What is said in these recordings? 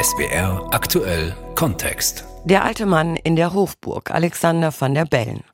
SBR aktuell Kontext. Der alte Mann in der Hofburg, Alexander van der Bellen.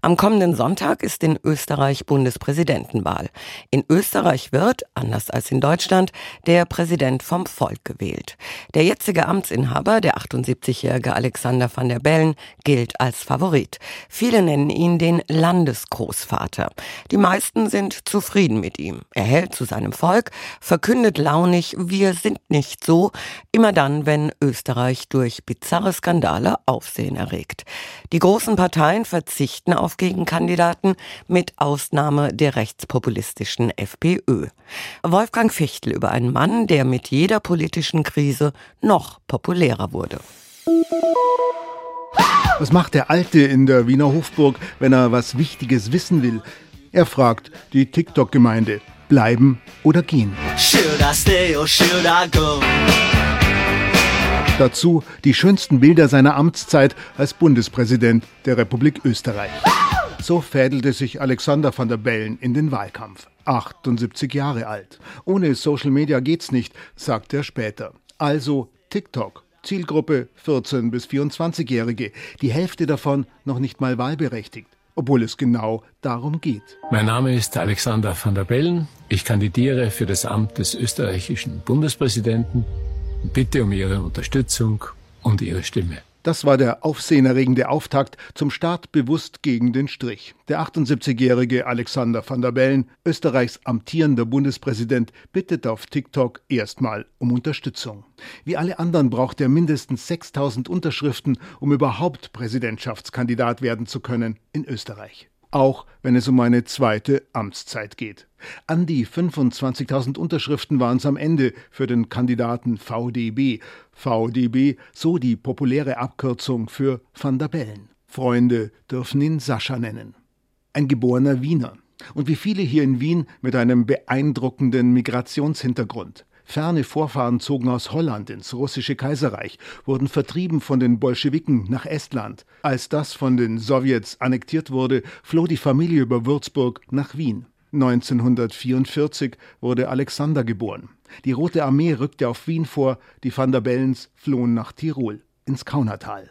Am kommenden Sonntag ist in Österreich Bundespräsidentenwahl. In Österreich wird, anders als in Deutschland, der Präsident vom Volk gewählt. Der jetzige Amtsinhaber, der 78-jährige Alexander van der Bellen, gilt als Favorit. Viele nennen ihn den Landesgroßvater. Die meisten sind zufrieden mit ihm. Er hält zu seinem Volk, verkündet launig, wir sind nicht so, immer dann, wenn Österreich durch bizarre Skandale Aufsehen erregt. Die großen Parteien verzichten auf Gegenkandidaten, mit Ausnahme der rechtspopulistischen FPÖ. Wolfgang Fichtel über einen Mann, der mit jeder politischen Krise noch populärer wurde. Was macht der Alte in der Wiener Hofburg, wenn er was Wichtiges wissen will? Er fragt die TikTok-Gemeinde, bleiben oder gehen? Should I stay or should I go? Dazu die schönsten Bilder seiner Amtszeit als Bundespräsident der Republik Österreich. So fädelte sich Alexander van der Bellen in den Wahlkampf. 78 Jahre alt. Ohne Social Media geht's nicht, sagt er später. Also TikTok. Zielgruppe 14 bis 24-Jährige. Die Hälfte davon noch nicht mal wahlberechtigt obwohl es genau darum geht. Mein Name ist Alexander van der Bellen. Ich kandidiere für das Amt des österreichischen Bundespräsidenten Bitte um Ihre Unterstützung und Ihre Stimme. Das war der aufsehenerregende Auftakt zum Start bewusst gegen den Strich. Der 78-jährige Alexander van der Bellen, Österreichs amtierender Bundespräsident, bittet auf TikTok erstmal um Unterstützung. Wie alle anderen braucht er mindestens 6000 Unterschriften, um überhaupt Präsidentschaftskandidat werden zu können in Österreich auch wenn es um eine zweite Amtszeit geht. An die 25.000 Unterschriften waren es am Ende für den Kandidaten VDB. VDB, so die populäre Abkürzung für Van der Bellen. Freunde dürfen ihn Sascha nennen. Ein geborener Wiener. Und wie viele hier in Wien mit einem beeindruckenden Migrationshintergrund. Ferne Vorfahren zogen aus Holland ins russische Kaiserreich, wurden vertrieben von den Bolschewiken nach Estland. Als das von den Sowjets annektiert wurde, floh die Familie über Würzburg nach Wien. 1944 wurde Alexander geboren. Die Rote Armee rückte auf Wien vor, die Van der Bellens flohen nach Tirol, ins Kaunertal.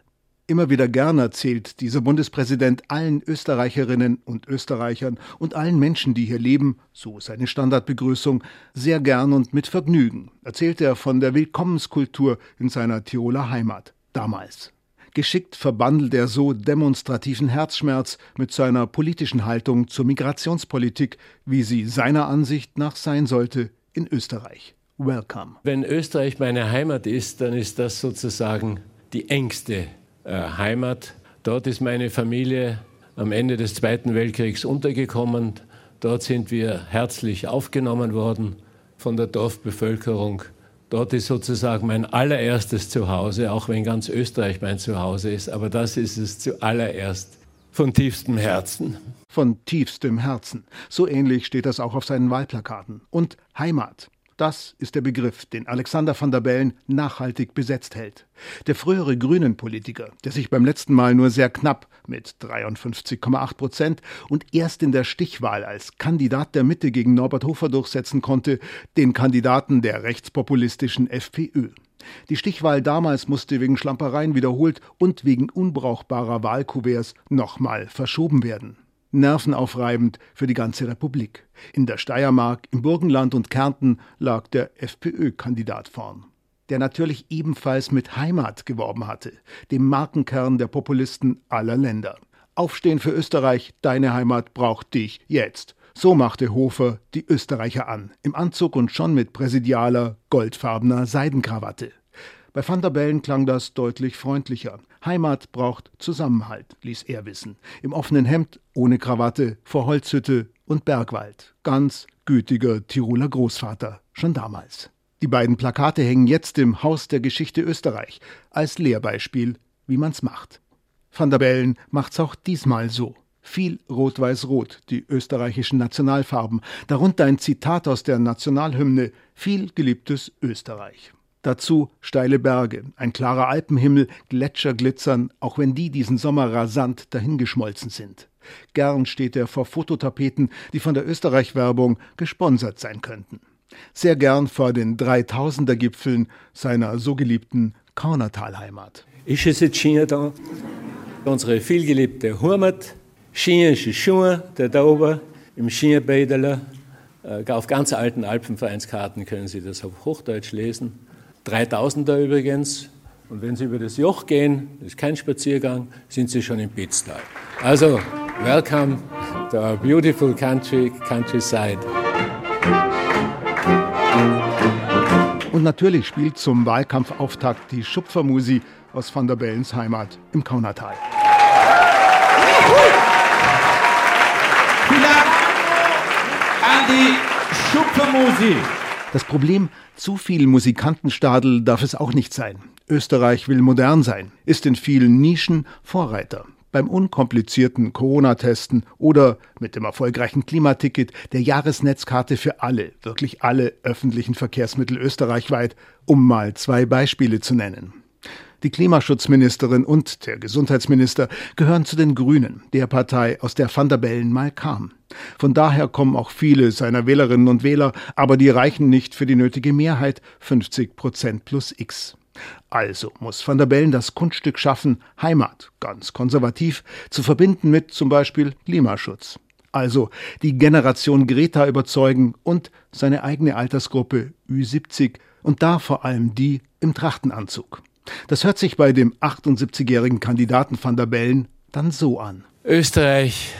Immer wieder gern erzählt dieser Bundespräsident allen Österreicherinnen und Österreichern und allen Menschen, die hier leben, so seine Standardbegrüßung, sehr gern und mit Vergnügen, erzählt er von der Willkommenskultur in seiner Tiroler Heimat, damals. Geschickt verbandelt er so demonstrativen Herzschmerz mit seiner politischen Haltung zur Migrationspolitik, wie sie seiner Ansicht nach sein sollte in Österreich. Welcome. Wenn Österreich meine Heimat ist, dann ist das sozusagen die engste äh, Heimat. Dort ist meine Familie am Ende des Zweiten Weltkriegs untergekommen. Dort sind wir herzlich aufgenommen worden von der Dorfbevölkerung. Dort ist sozusagen mein allererstes Zuhause, auch wenn ganz Österreich mein Zuhause ist, aber das ist es zuallererst von tiefstem Herzen. Von tiefstem Herzen. So ähnlich steht das auch auf seinen Wahlplakaten. Und Heimat. Das ist der Begriff, den Alexander van der Bellen nachhaltig besetzt hält. Der frühere Grünen-Politiker, der sich beim letzten Mal nur sehr knapp mit 53,8 Prozent und erst in der Stichwahl als Kandidat der Mitte gegen Norbert Hofer durchsetzen konnte, den Kandidaten der rechtspopulistischen FPÖ. Die Stichwahl damals musste wegen Schlampereien wiederholt und wegen unbrauchbarer Wahlkuverts nochmal verschoben werden nervenaufreibend für die ganze Republik. In der Steiermark, im Burgenland und Kärnten lag der FPÖ-Kandidat vorn, der natürlich ebenfalls mit Heimat geworben hatte, dem Markenkern der Populisten aller Länder. Aufstehen für Österreich, deine Heimat braucht dich jetzt. So machte Hofer die Österreicher an, im Anzug und schon mit präsidialer, goldfarbener Seidenkrawatte. Bei Van der Bellen klang das deutlich freundlicher. Heimat braucht Zusammenhalt, ließ er wissen. Im offenen Hemd, ohne Krawatte, vor Holzhütte und Bergwald. Ganz gütiger Tiroler Großvater, schon damals. Die beiden Plakate hängen jetzt im Haus der Geschichte Österreich als Lehrbeispiel, wie man's macht. Van der Bellen macht's auch diesmal so. Viel Rot-Weiß-Rot, die österreichischen Nationalfarben, darunter ein Zitat aus der Nationalhymne, viel geliebtes Österreich. Dazu steile Berge, ein klarer Alpenhimmel, Gletscher glitzern, auch wenn die diesen Sommer rasant dahingeschmolzen sind. Gern steht er vor Fototapeten, die von der Österreich-Werbung gesponsert sein könnten. Sehr gern vor den 3000er Gipfeln seiner so geliebten Kaunertalheimat. Ist es jetzt schön da? Unsere vielgeliebte Heimat, schöne Schuhe, der da oben im Skibäderler. Äh, auf ganz alten Alpenvereinskarten können Sie das auf Hochdeutsch lesen. 3000er übrigens. Und wenn Sie über das Joch gehen, das ist kein Spaziergang, sind Sie schon im Pitztal. Also, welcome to our beautiful country, countryside. Und natürlich spielt zum Wahlkampfauftakt die Schupfermusi aus Van der Bellens Heimat im Kaunertal. Vielen Dank an die Schupfermusi. Das Problem, zu viel Musikantenstadel darf es auch nicht sein. Österreich will modern sein, ist in vielen Nischen Vorreiter. Beim unkomplizierten Corona-Testen oder mit dem erfolgreichen Klimaticket der Jahresnetzkarte für alle, wirklich alle öffentlichen Verkehrsmittel österreichweit, um mal zwei Beispiele zu nennen. Die Klimaschutzministerin und der Gesundheitsminister gehören zu den Grünen, der Partei, aus der Van der Bellen mal kam. Von daher kommen auch viele seiner Wählerinnen und Wähler, aber die reichen nicht für die nötige Mehrheit 50 Prozent plus X. Also muss Van der Bellen das Kunststück schaffen, Heimat, ganz konservativ, zu verbinden mit zum Beispiel Klimaschutz. Also die Generation Greta überzeugen und seine eigene Altersgruppe Ü70 und da vor allem die im Trachtenanzug. Das hört sich bei dem 78-jährigen Kandidaten van der Bellen dann so an. Österreich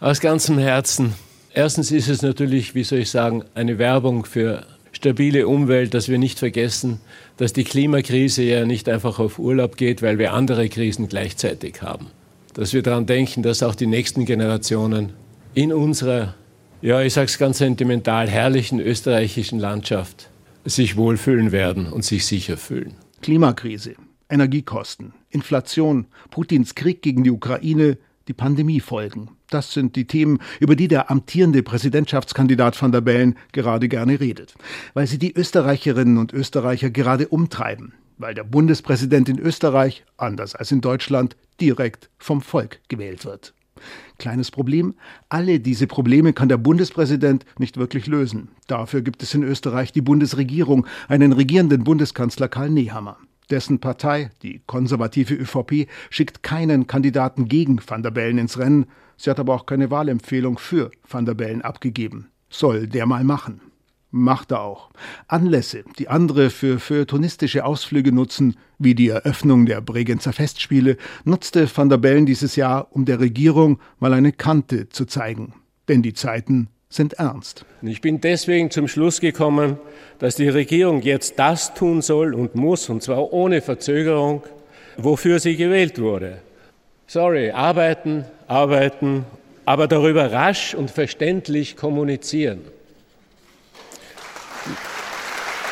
aus ganzem Herzen. Erstens ist es natürlich, wie soll ich sagen, eine Werbung für stabile Umwelt, dass wir nicht vergessen, dass die Klimakrise ja nicht einfach auf Urlaub geht, weil wir andere Krisen gleichzeitig haben. Dass wir daran denken, dass auch die nächsten Generationen in unserer, ja, ich sage es ganz sentimental, herrlichen österreichischen Landschaft sich wohlfühlen werden und sich sicher fühlen. Klimakrise, Energiekosten, Inflation, Putins Krieg gegen die Ukraine, die Pandemiefolgen. Das sind die Themen, über die der amtierende Präsidentschaftskandidat van der Bellen gerade gerne redet, weil sie die Österreicherinnen und Österreicher gerade umtreiben, weil der Bundespräsident in Österreich, anders als in Deutschland, direkt vom Volk gewählt wird. Kleines Problem, alle diese Probleme kann der Bundespräsident nicht wirklich lösen. Dafür gibt es in Österreich die Bundesregierung, einen regierenden Bundeskanzler Karl Nehammer. Dessen Partei, die konservative ÖVP, schickt keinen Kandidaten gegen Van der Bellen ins Rennen. Sie hat aber auch keine Wahlempfehlung für Van der Bellen abgegeben. Soll der mal machen. Macht er auch. Anlässe, die andere für feuilletonistische Ausflüge nutzen, wie die Eröffnung der Bregenzer Festspiele, nutzte van der Bellen dieses Jahr, um der Regierung mal eine Kante zu zeigen. Denn die Zeiten sind ernst. Ich bin deswegen zum Schluss gekommen, dass die Regierung jetzt das tun soll und muss, und zwar ohne Verzögerung, wofür sie gewählt wurde. Sorry, arbeiten, arbeiten, aber darüber rasch und verständlich kommunizieren.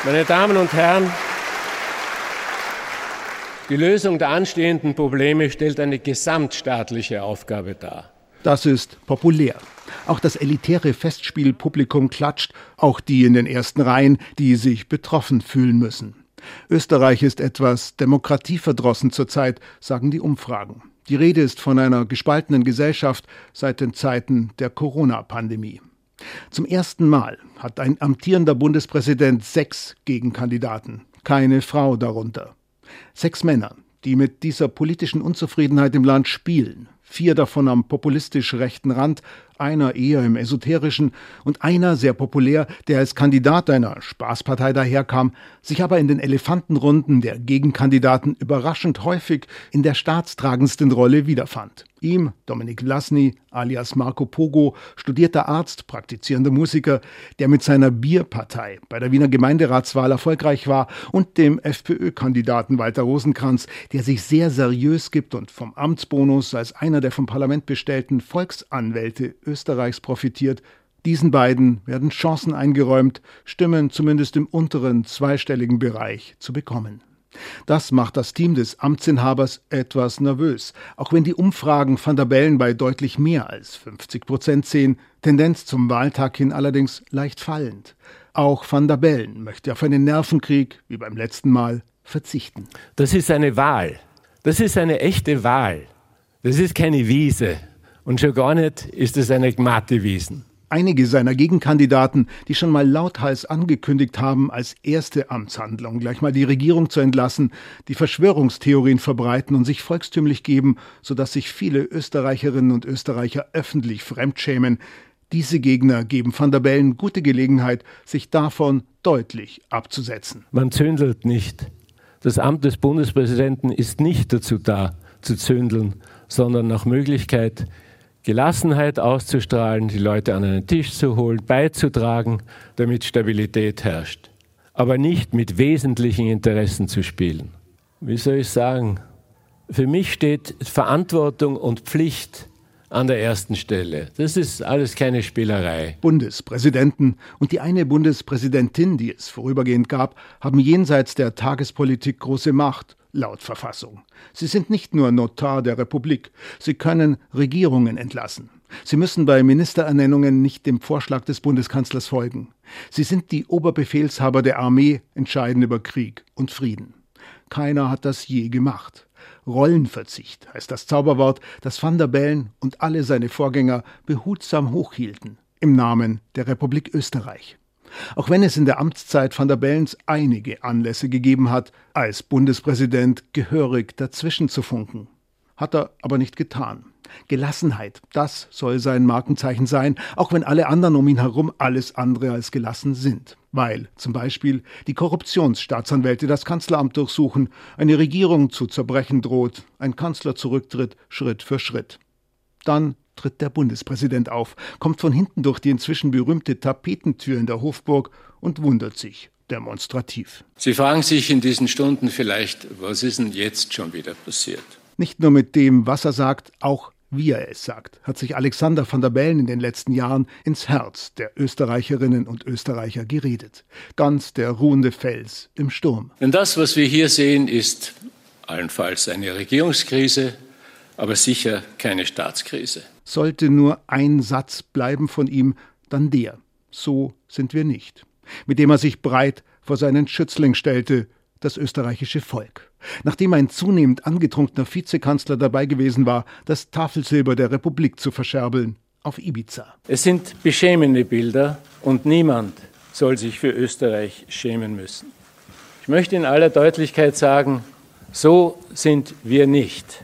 Meine Damen und Herren, die Lösung der anstehenden Probleme stellt eine gesamtstaatliche Aufgabe dar. Das ist populär. Auch das elitäre Festspielpublikum klatscht, auch die in den ersten Reihen, die sich betroffen fühlen müssen. Österreich ist etwas demokratieverdrossen zurzeit, sagen die Umfragen. Die Rede ist von einer gespaltenen Gesellschaft seit den Zeiten der Corona-Pandemie. Zum ersten Mal hat ein amtierender Bundespräsident sechs Gegenkandidaten, keine Frau darunter. Sechs Männer, die mit dieser politischen Unzufriedenheit im Land spielen, vier davon am populistisch rechten Rand, einer eher im esoterischen und einer sehr populär, der als Kandidat einer Spaßpartei daherkam, sich aber in den Elefantenrunden der Gegenkandidaten überraschend häufig in der staatstragendsten Rolle wiederfand. Ihm, Dominik Lasny, alias Marco Pogo, studierter Arzt, praktizierender Musiker, der mit seiner Bierpartei bei der Wiener Gemeinderatswahl erfolgreich war, und dem FPÖ-Kandidaten Walter Rosenkranz, der sich sehr seriös gibt und vom Amtsbonus als einer der vom Parlament bestellten Volksanwälte Österreichs profitiert. Diesen beiden werden Chancen eingeräumt, Stimmen zumindest im unteren zweistelligen Bereich zu bekommen. Das macht das Team des Amtsinhabers etwas nervös, auch wenn die Umfragen van der Bellen bei deutlich mehr als 50 Prozent sehen, Tendenz zum Wahltag hin allerdings leicht fallend. Auch van der Bellen möchte auf einen Nervenkrieg, wie beim letzten Mal, verzichten. Das ist eine Wahl. Das ist eine echte Wahl. Das ist keine Wiese. Und schon gar nicht ist es eine Gmatte Wiesen. Einige seiner Gegenkandidaten, die schon mal lauthals angekündigt haben, als erste Amtshandlung gleich mal die Regierung zu entlassen, die Verschwörungstheorien verbreiten und sich volkstümlich geben, sodass sich viele Österreicherinnen und Österreicher öffentlich fremdschämen, diese Gegner geben Van der Bellen gute Gelegenheit, sich davon deutlich abzusetzen. Man zündelt nicht. Das Amt des Bundespräsidenten ist nicht dazu da, zu zündeln, sondern nach Möglichkeit Gelassenheit auszustrahlen, die Leute an einen Tisch zu holen, beizutragen, damit Stabilität herrscht. Aber nicht mit wesentlichen Interessen zu spielen. Wie soll ich sagen? Für mich steht Verantwortung und Pflicht an der ersten Stelle. Das ist alles keine Spielerei. Bundespräsidenten und die eine Bundespräsidentin, die es vorübergehend gab, haben jenseits der Tagespolitik große Macht laut Verfassung. Sie sind nicht nur Notar der Republik, sie können Regierungen entlassen. Sie müssen bei Ministerernennungen nicht dem Vorschlag des Bundeskanzlers folgen. Sie sind die Oberbefehlshaber der Armee, entscheiden über Krieg und Frieden. Keiner hat das je gemacht. Rollenverzicht heißt das Zauberwort, das Van der Bellen und alle seine Vorgänger behutsam hochhielten im Namen der Republik Österreich. Auch wenn es in der Amtszeit van der Bellens einige Anlässe gegeben hat, als Bundespräsident gehörig dazwischen zu funken. Hat er aber nicht getan. Gelassenheit, das soll sein Markenzeichen sein, auch wenn alle anderen um ihn herum alles andere als gelassen sind. Weil zum Beispiel die Korruptionsstaatsanwälte das Kanzleramt durchsuchen, eine Regierung zu zerbrechen droht, ein Kanzler zurücktritt Schritt für Schritt. Dann tritt der Bundespräsident auf, kommt von hinten durch die inzwischen berühmte Tapetentür in der Hofburg und wundert sich demonstrativ. Sie fragen sich in diesen Stunden vielleicht, was ist denn jetzt schon wieder passiert? Nicht nur mit dem, was er sagt, auch wie er es sagt, hat sich Alexander van der Bellen in den letzten Jahren ins Herz der Österreicherinnen und Österreicher geredet. Ganz der ruhende Fels im Sturm. Denn das, was wir hier sehen, ist allenfalls eine Regierungskrise, aber sicher keine Staatskrise. Sollte nur ein Satz bleiben von ihm, dann der. So sind wir nicht. Mit dem er sich breit vor seinen Schützling stellte, das österreichische Volk. Nachdem ein zunehmend angetrunkener Vizekanzler dabei gewesen war, das Tafelsilber der Republik zu verscherbeln auf Ibiza. Es sind beschämende Bilder und niemand soll sich für Österreich schämen müssen. Ich möchte in aller Deutlichkeit sagen, so sind wir nicht.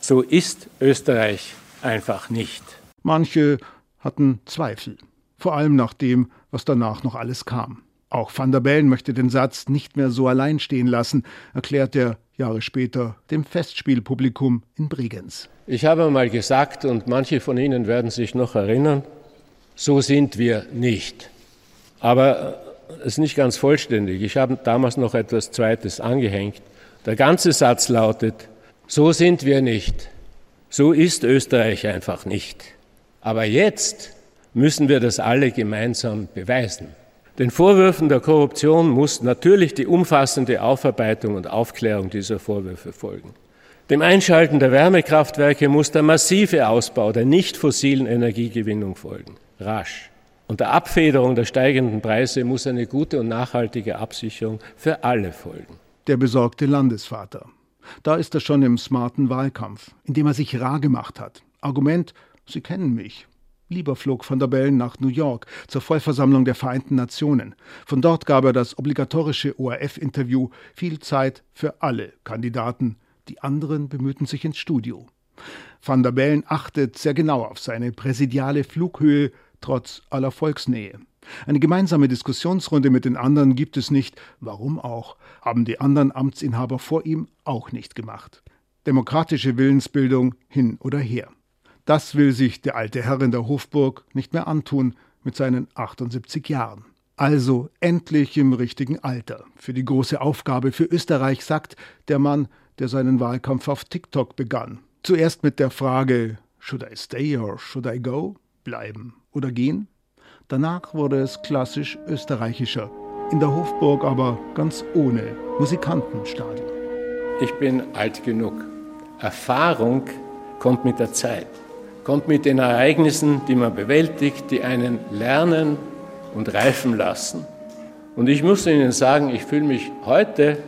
So ist Österreich einfach nicht. Manche hatten Zweifel, vor allem nach dem, was danach noch alles kam. Auch van der Bellen möchte den Satz nicht mehr so allein stehen lassen, erklärt er Jahre später dem Festspielpublikum in Bregenz. Ich habe mal gesagt, und manche von Ihnen werden sich noch erinnern, so sind wir nicht. Aber es ist nicht ganz vollständig. Ich habe damals noch etwas Zweites angehängt. Der ganze Satz lautet, so sind wir nicht. So ist Österreich einfach nicht. Aber jetzt müssen wir das alle gemeinsam beweisen. Den Vorwürfen der Korruption muss natürlich die umfassende Aufarbeitung und Aufklärung dieser Vorwürfe folgen. Dem Einschalten der Wärmekraftwerke muss der massive Ausbau der nicht fossilen Energiegewinnung folgen, rasch. Und der Abfederung der steigenden Preise muss eine gute und nachhaltige Absicherung für alle folgen. Der besorgte Landesvater. Da ist er schon im smarten Wahlkampf, in dem er sich rar gemacht hat. Argument, Sie kennen mich. Lieber flog van der Bellen nach New York zur Vollversammlung der Vereinten Nationen. Von dort gab er das obligatorische ORF-Interview, viel Zeit für alle Kandidaten. Die anderen bemühten sich ins Studio. Van der Bellen achtet sehr genau auf seine präsidiale Flughöhe, trotz aller Volksnähe. Eine gemeinsame Diskussionsrunde mit den anderen gibt es nicht. Warum auch? Haben die anderen Amtsinhaber vor ihm auch nicht gemacht. Demokratische Willensbildung hin oder her. Das will sich der alte Herr in der Hofburg nicht mehr antun mit seinen 78 Jahren. Also endlich im richtigen Alter. Für die große Aufgabe für Österreich sagt der Mann, der seinen Wahlkampf auf TikTok begann. Zuerst mit der Frage, should I stay or should I go? Bleiben oder gehen? Danach wurde es klassisch österreichischer. In der Hofburg aber ganz ohne Musikantenstadion. Ich bin alt genug. Erfahrung kommt mit der Zeit kommt mit den Ereignissen, die man bewältigt, die einen lernen und reifen lassen. Und ich muss Ihnen sagen, ich fühle mich heute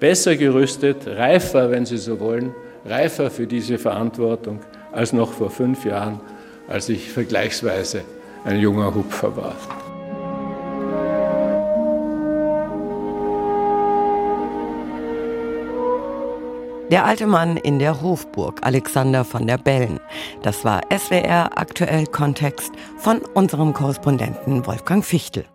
besser gerüstet, reifer, wenn Sie so wollen, reifer für diese Verantwortung als noch vor fünf Jahren, als ich vergleichsweise ein junger Hupfer war. Der alte Mann in der Hofburg, Alexander von der Bellen. Das war SWR aktuell Kontext von unserem Korrespondenten Wolfgang Fichtel.